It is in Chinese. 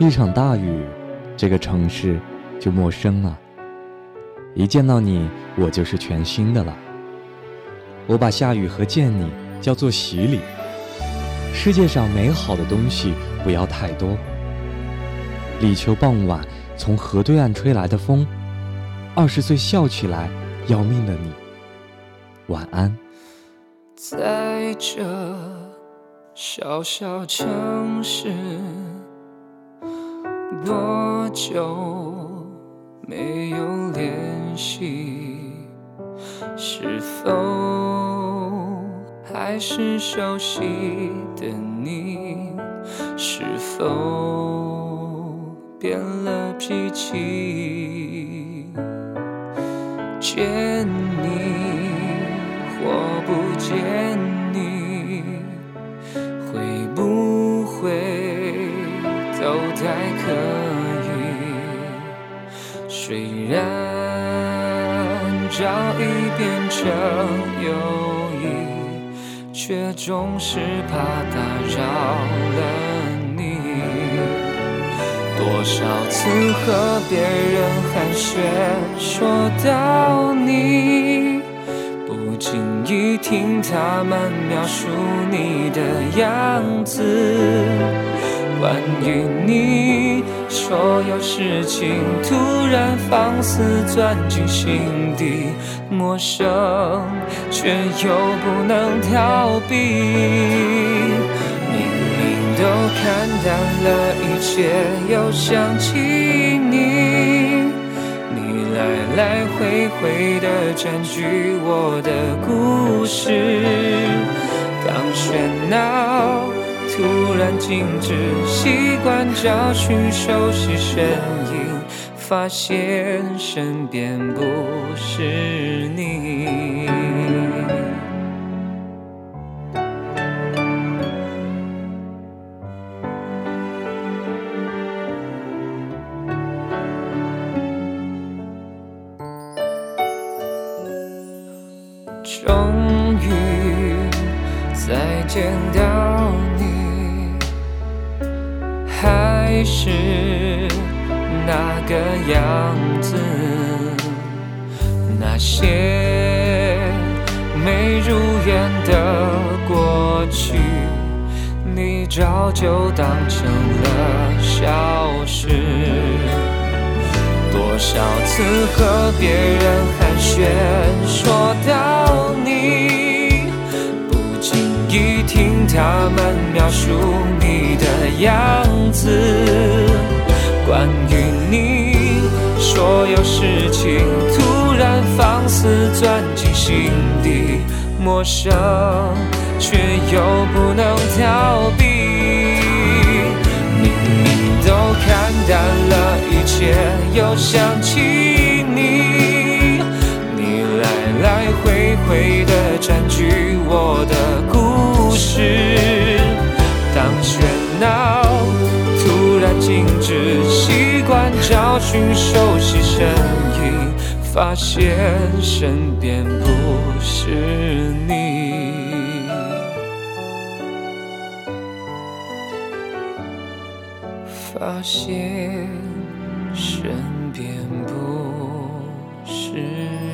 一场大雨，这个城市就陌生了。一见到你，我就是全新的了。我把下雨和见你叫做洗礼。世界上美好的东西不要太多。立秋傍晚，从河对岸吹来的风，二十岁笑起来要命的你，晚安。在这小小城市。多久没有联系？是否还是熟悉的你？是否变了脾气？见你或不见虽然早已变成友谊，却总是怕打扰了你。多少次和别人寒暄说到你，不经意听他们描述你的样子。关于你，所有事情突然放肆钻进心底，陌生却又不能逃避。明明都看淡了一切，又想起你，你来来回回的占据我的故事，当喧闹。突然静止，习惯找寻熟悉身影，发现身边不是你。终于再见到还是那个样子，那些没如愿的过去，你早就当成了小事。多少次和别人寒暄说到你，意听他们描述你的样。子，关于你，所有事情突然放肆钻进心底，陌生却又不能逃避。明明都看淡了一切，又想起发现身边不是你，发现身边不是。